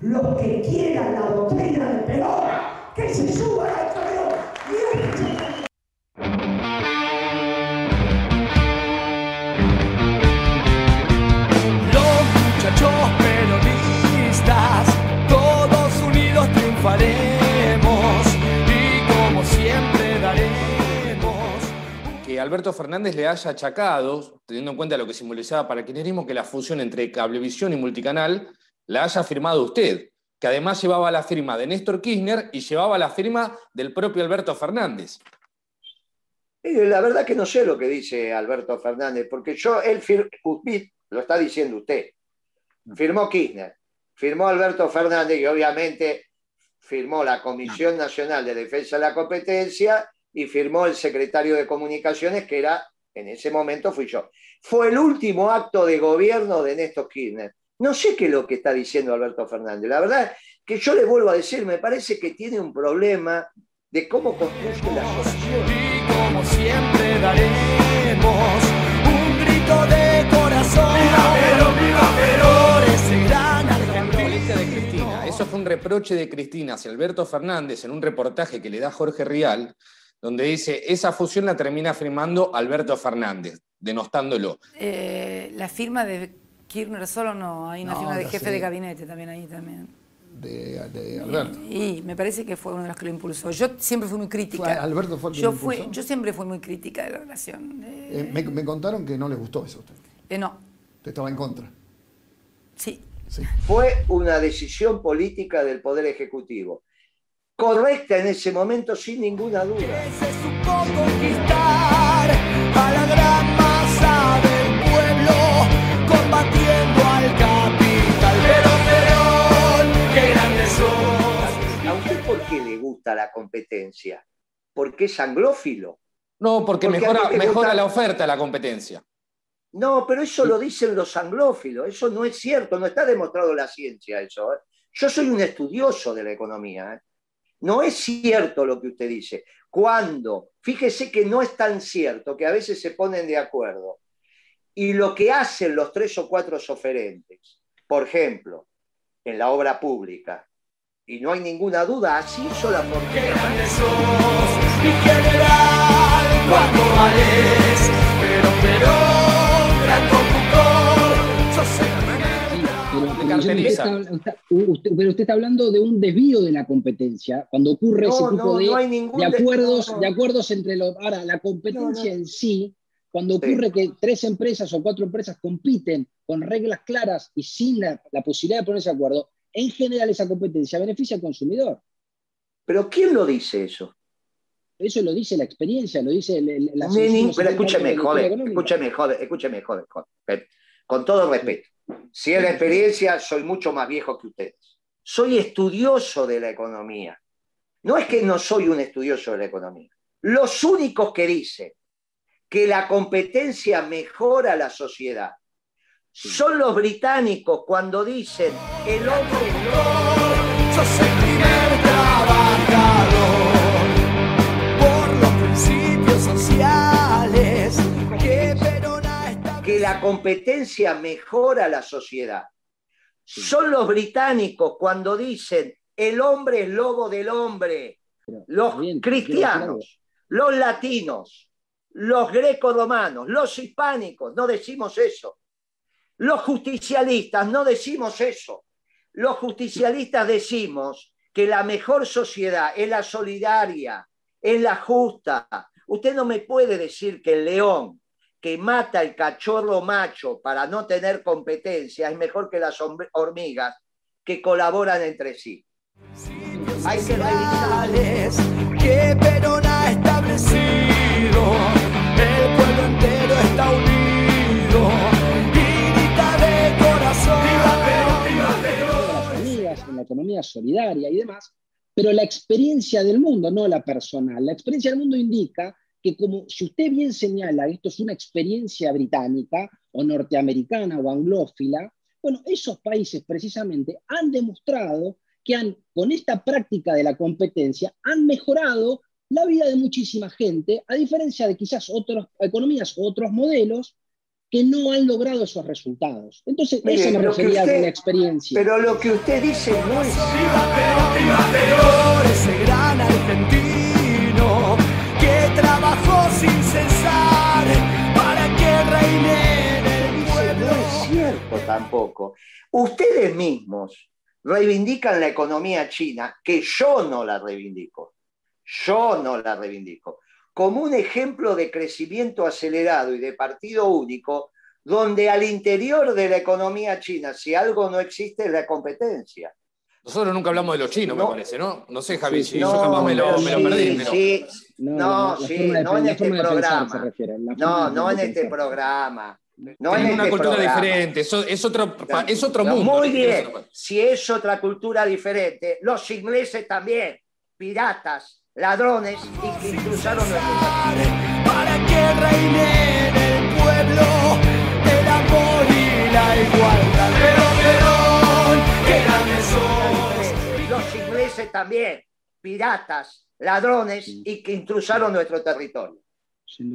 Los que quieran la doctrina de Perón, que se suban al torneo Los muchachos peronistas, todos unidos triunfaremos y como siempre daremos. que Alberto Fernández le haya achacado, teniendo en cuenta lo que simbolizaba para el kirchnerismo, que la fusión entre cablevisión y multicanal la haya firmado usted, que además llevaba la firma de Néstor Kirchner y llevaba la firma del propio Alberto Fernández. La verdad que no sé lo que dice Alberto Fernández, porque yo, él lo está diciendo usted, firmó Kirchner, firmó Alberto Fernández y obviamente firmó la Comisión Nacional de Defensa de la Competencia y firmó el secretario de Comunicaciones, que era, en ese momento fui yo. Fue el último acto de gobierno de Néstor Kirchner. No sé qué es lo que está diciendo Alberto Fernández. La verdad que yo le vuelvo a decir, me parece que tiene un problema de cómo construye las oraciones. Y como siempre daremos un grito de corazón. ¡Viva Perón, viva Perón! Ese gran de. Cristina. Eso fue un reproche de Cristina hacia Alberto Fernández en un reportaje que le da Jorge Rial, donde dice, esa fusión la termina firmando Alberto Fernández, denostándolo. Eh, la firma de Kirchner solo no, hay una No, firma de jefe sé. de gabinete también ahí también. de, de Alberto. Y me parece que fue uno de los que lo impulsó. Yo siempre fui muy crítica. Fue- Alberto fue el que yo, lo fui- impulsó. yo siempre fui muy crítica de la relación. Eh, Eh, me, me contaron que no le gustó eso a usted. eh, no, Usted estaba en contra. sí. Sí. fue una decisión política del Poder Ejecutivo. Correcta en ese momento, sin ninguna duda. Se supo conquistar a la competencia? ¿Porque es anglófilo? No, porque, mejora, mejora la oferta, la competencia. No, pero eso lo dicen los anglófilos. Eso no es cierto, no está demostrado la ciencia eso. ¿eh? Yo soy un estudioso de la economía. ¿eh? No es cierto lo que usted dice. Cuando, fíjese que no es tan cierto, que a veces se ponen de acuerdo. Y lo que hacen los tres o cuatro oferentes, por ejemplo, en la obra pública, y no hay ninguna duda, así hizo la Qué fortuna. grande sos, mi general, cuánto vales. Pero Perón, gran conductor, sos el Pero, pero usted, pero usted está hablando de un desvío de la competencia, cuando ocurre ese No, tipo no, de, no hay ningún de de- acuerdos, no, no. de acuerdos entre los. Ahora, la competencia en sí, cuando Sí. ocurre que tres empresas o cuatro empresas compiten con reglas claras y sin la, la posibilidad de ponerse de acuerdo, en general esa competencia beneficia al consumidor. Pero ¿quién lo dice eso? Eso lo dice la experiencia, lo dice el- el- la Ni- ni- Asociación pero la joven, escúcheme, joven, escúcheme, joven, joven. Con todo respeto. Si es la experiencia, soy mucho más viejo que ustedes. Soy estudioso de la economía. No es que no soy un estudioso de la economía. Los únicos que dicen que la competencia mejora la sociedad son los británicos cuando dicen el hombre. Sos el primer trabajador por los principios sociales que ha establecido. que la competencia mejora la sociedad. Son los británicos cuando dicen el hombre es lobo del hombre. Pero, Los está bien, cristianos, los latinos, los greco-romanos, los hispánicos, no decimos eso. Los justicialistas, no decimos eso. Los justicialistas decimos que la mejor sociedad es la solidaria, es la justa. Usted no me puede decir que el león que mata el cachorro macho para no tener competencia es mejor que las hormigas que colaboran entre sí. Hay que revisar. que Perón ha establecido. Economía solidaria y demás, pero la experiencia del mundo, no la personal. La experiencia del mundo indica que como si usted bien señala, esto es una experiencia británica o norteamericana o anglófila, bueno, esos países precisamente han demostrado que han, con esta práctica de la competencia, han mejorado la vida de muchísima gente, a diferencia de quizás otras economías otros modelos que no han logrado esos resultados. Entonces, Mire, eso me refería usted- con la experiencia. Pero lo que usted dice no es ese gran argentino que trabajó sin cesar para que reine en el dice, pueblo. no es cierto tampoco. Ustedes mismos reivindican la economía china, que yo no la reivindico. Yo no la reivindico. Como un ejemplo de crecimiento acelerado y de partido único, donde al interior de la economía china, si algo no existe, es la competencia. Nosotros nunca hablamos de los chinos, No. me parece, ¿no? No sé, Javi, Sí, si sí. yo capaz me lo, pero me lo sí, perdí. pero- sí. No, No, sí, no en este pensar programa. refiere, No, no en este programa. No en Tienen una este cultura programa. diferente, es otro, es otro No, mundo. Muy ¿no? bien, Es si es otra cultura diferente, los ingleses también, piratas, ladrones y que cruzaron nuestro para que reine en el pueblo el amor y la igualdad. Pero. Los ingleses también, piratas, ladrones y que intrusaron nuestro territorio.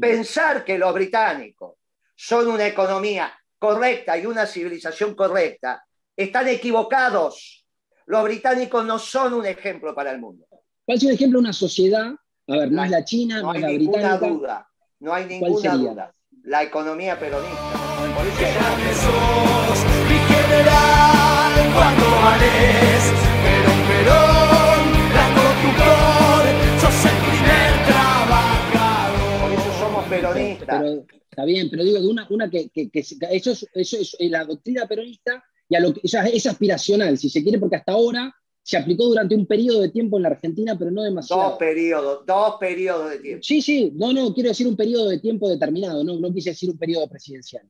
Pensar que los británicos son una economía correcta y una civilización correcta, están equivocados. Los británicos no son un ejemplo para el mundo. ¿Cuál es un ejemplo de una sociedad? A ver, no es la China, no, No hay es la ninguna británica. duda, no hay ninguna sería? duda. La economía peronista. Por eso Qué grande somos- sos, mi general, cuando vales. Perón, Perón, la conductor, sos el primer por trabajador. eso somos peronistas. Pero, está bien, pero digo, de una, una que, que- que eso, es, eso es eh, la doctrina peronista y a lo que, o sea, es aspiracional, si se quiere, porque hasta ahora se aplicó durante un periodo de tiempo en la Argentina, pero no demasiado. Dos periodos, dos periodos de tiempo. Sí, sí, no, no, quiero decir un periodo de tiempo determinado, no, no quise decir un periodo presidencial.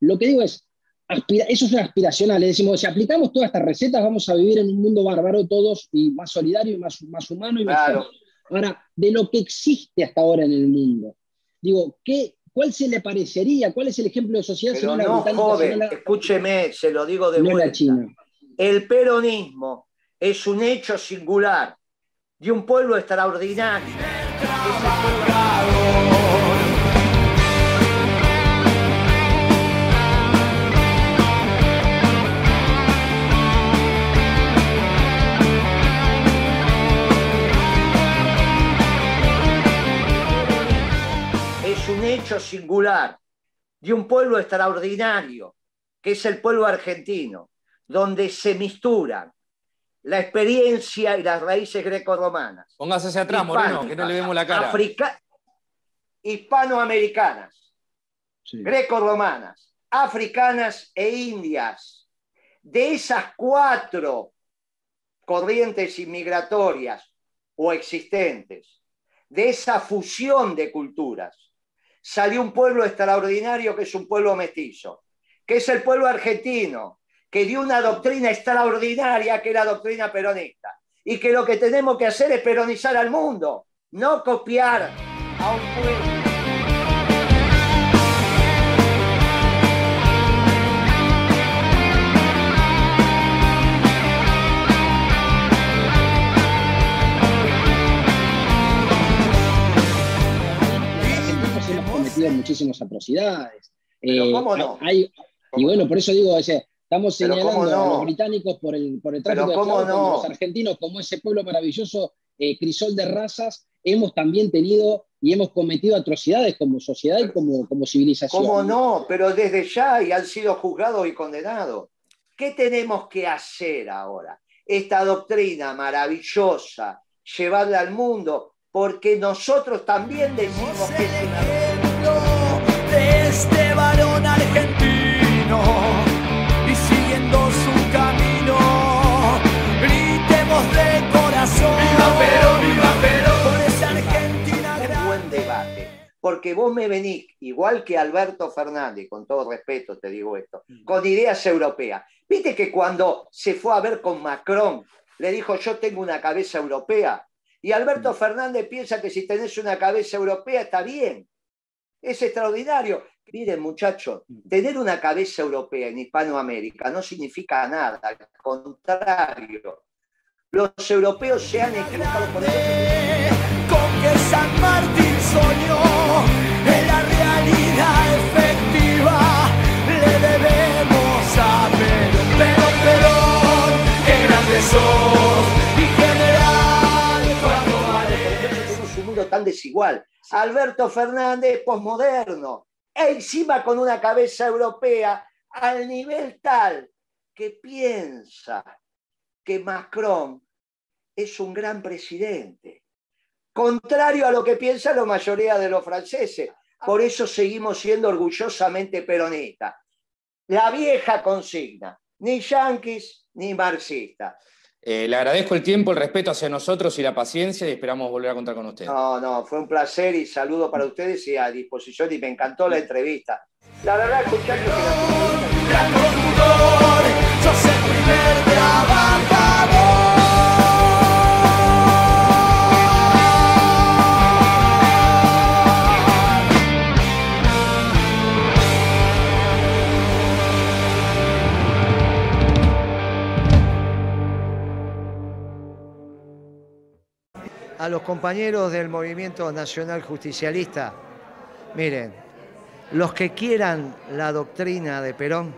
Lo que digo es, aspira- eso es aspiracional, es decimos, si aplicamos todas estas recetas vamos a vivir en un mundo bárbaro todos y más solidario y más, más humano y más Claro. justo. Ahora, de lo que existe hasta ahora en el mundo, digo, ¿qué, ¿cuál se le parecería? ¿Cuál es el ejemplo de sociedad Pero no joven, la, escúcheme, se lo digo de no la vuelta. China? El peronismo es un hecho singular de un pueblo extraordinario. Es un hecho singular de un pueblo extraordinario, que es el pueblo argentino, donde se misturan la experiencia y las raíces grecorromanas. Póngase hacia atrás, Moreno, que no le vemos la cara. Africa- hispanoamericanas, Sí. grecorromanas, africanas e indias. De esas cuatro corrientes inmigratorias o existentes, de esa fusión de culturas, salió un pueblo extraordinario que es un pueblo mestizo, que es el pueblo argentino, que dio una doctrina extraordinaria que es la doctrina peronista, y que lo que tenemos que hacer es peronizar al mundo, no copiar a un pueblo. Muchísimas atrocidades. Pero Eh, ¿cómo no? hay- y bueno, por eso digo, ese, estamos señalando ¿cómo no? a los británicos por el, por el tráfico de ¿cómo esclavos, no? los argentinos, como ese pueblo maravilloso, eh, crisol de razas, hemos también tenido y hemos cometido atrocidades como sociedad y como, como civilización. ¿Cómo no? Pero desde ya y han sido juzgados y condenados. ¿Qué tenemos que hacer ahora? Esta doctrina maravillosa, llevarla al mundo, porque nosotros también decimos que es una de este varón argentino Porque vos me venís, igual que Alberto Fernández, con todo respeto te digo esto, con ideas europeas. Viste que cuando se fue a ver con Macron, le dijo yo tengo una cabeza europea. Y Alberto Fernández piensa que si tenés una cabeza europea está bien. Es extraordinario. Miren, muchachos, tener una cabeza europea en Hispanoamérica no significa nada. Al contrario, los europeos se han equivocado con eso. con que San Martín Tan desigual. Alberto Fernández, posmoderno, e encima con una cabeza europea al nivel tal que piensa que Macron es un gran presidente, contrario a lo que piensa la mayoría de los franceses. Por eso seguimos siendo orgullosamente peronistas. La vieja consigna, ni yanquis ni marxistas. Eh, le agradezco el tiempo, el respeto hacia nosotros y la paciencia y esperamos volver a contar con usted. No, no, fue un placer y saludo para ustedes y a disposición y me encantó la entrevista. La verdad, escuchar que a los compañeros del Movimiento Nacional Justicialista, miren, los que quieran la doctrina de Perón,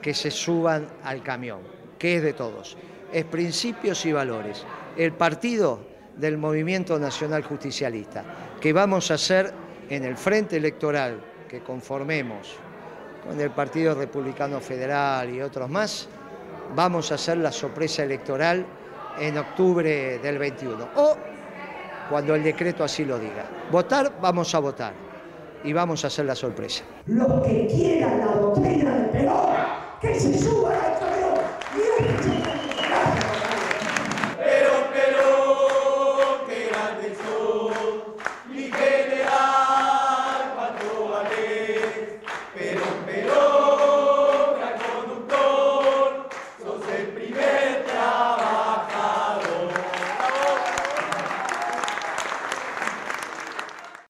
que se suban al camión, que es de todos. Es principios y valores. El partido del Movimiento Nacional Justicialista, que vamos a hacer en el frente electoral que conformemos con el Partido Republicano Federal y otros más, vamos a hacer la sorpresa electoral en octubre del 21. O cuando el decreto así lo diga. Votar, vamos a votar. Y vamos a hacer la sorpresa. Los que quieran la doctrina de Perón, que se suban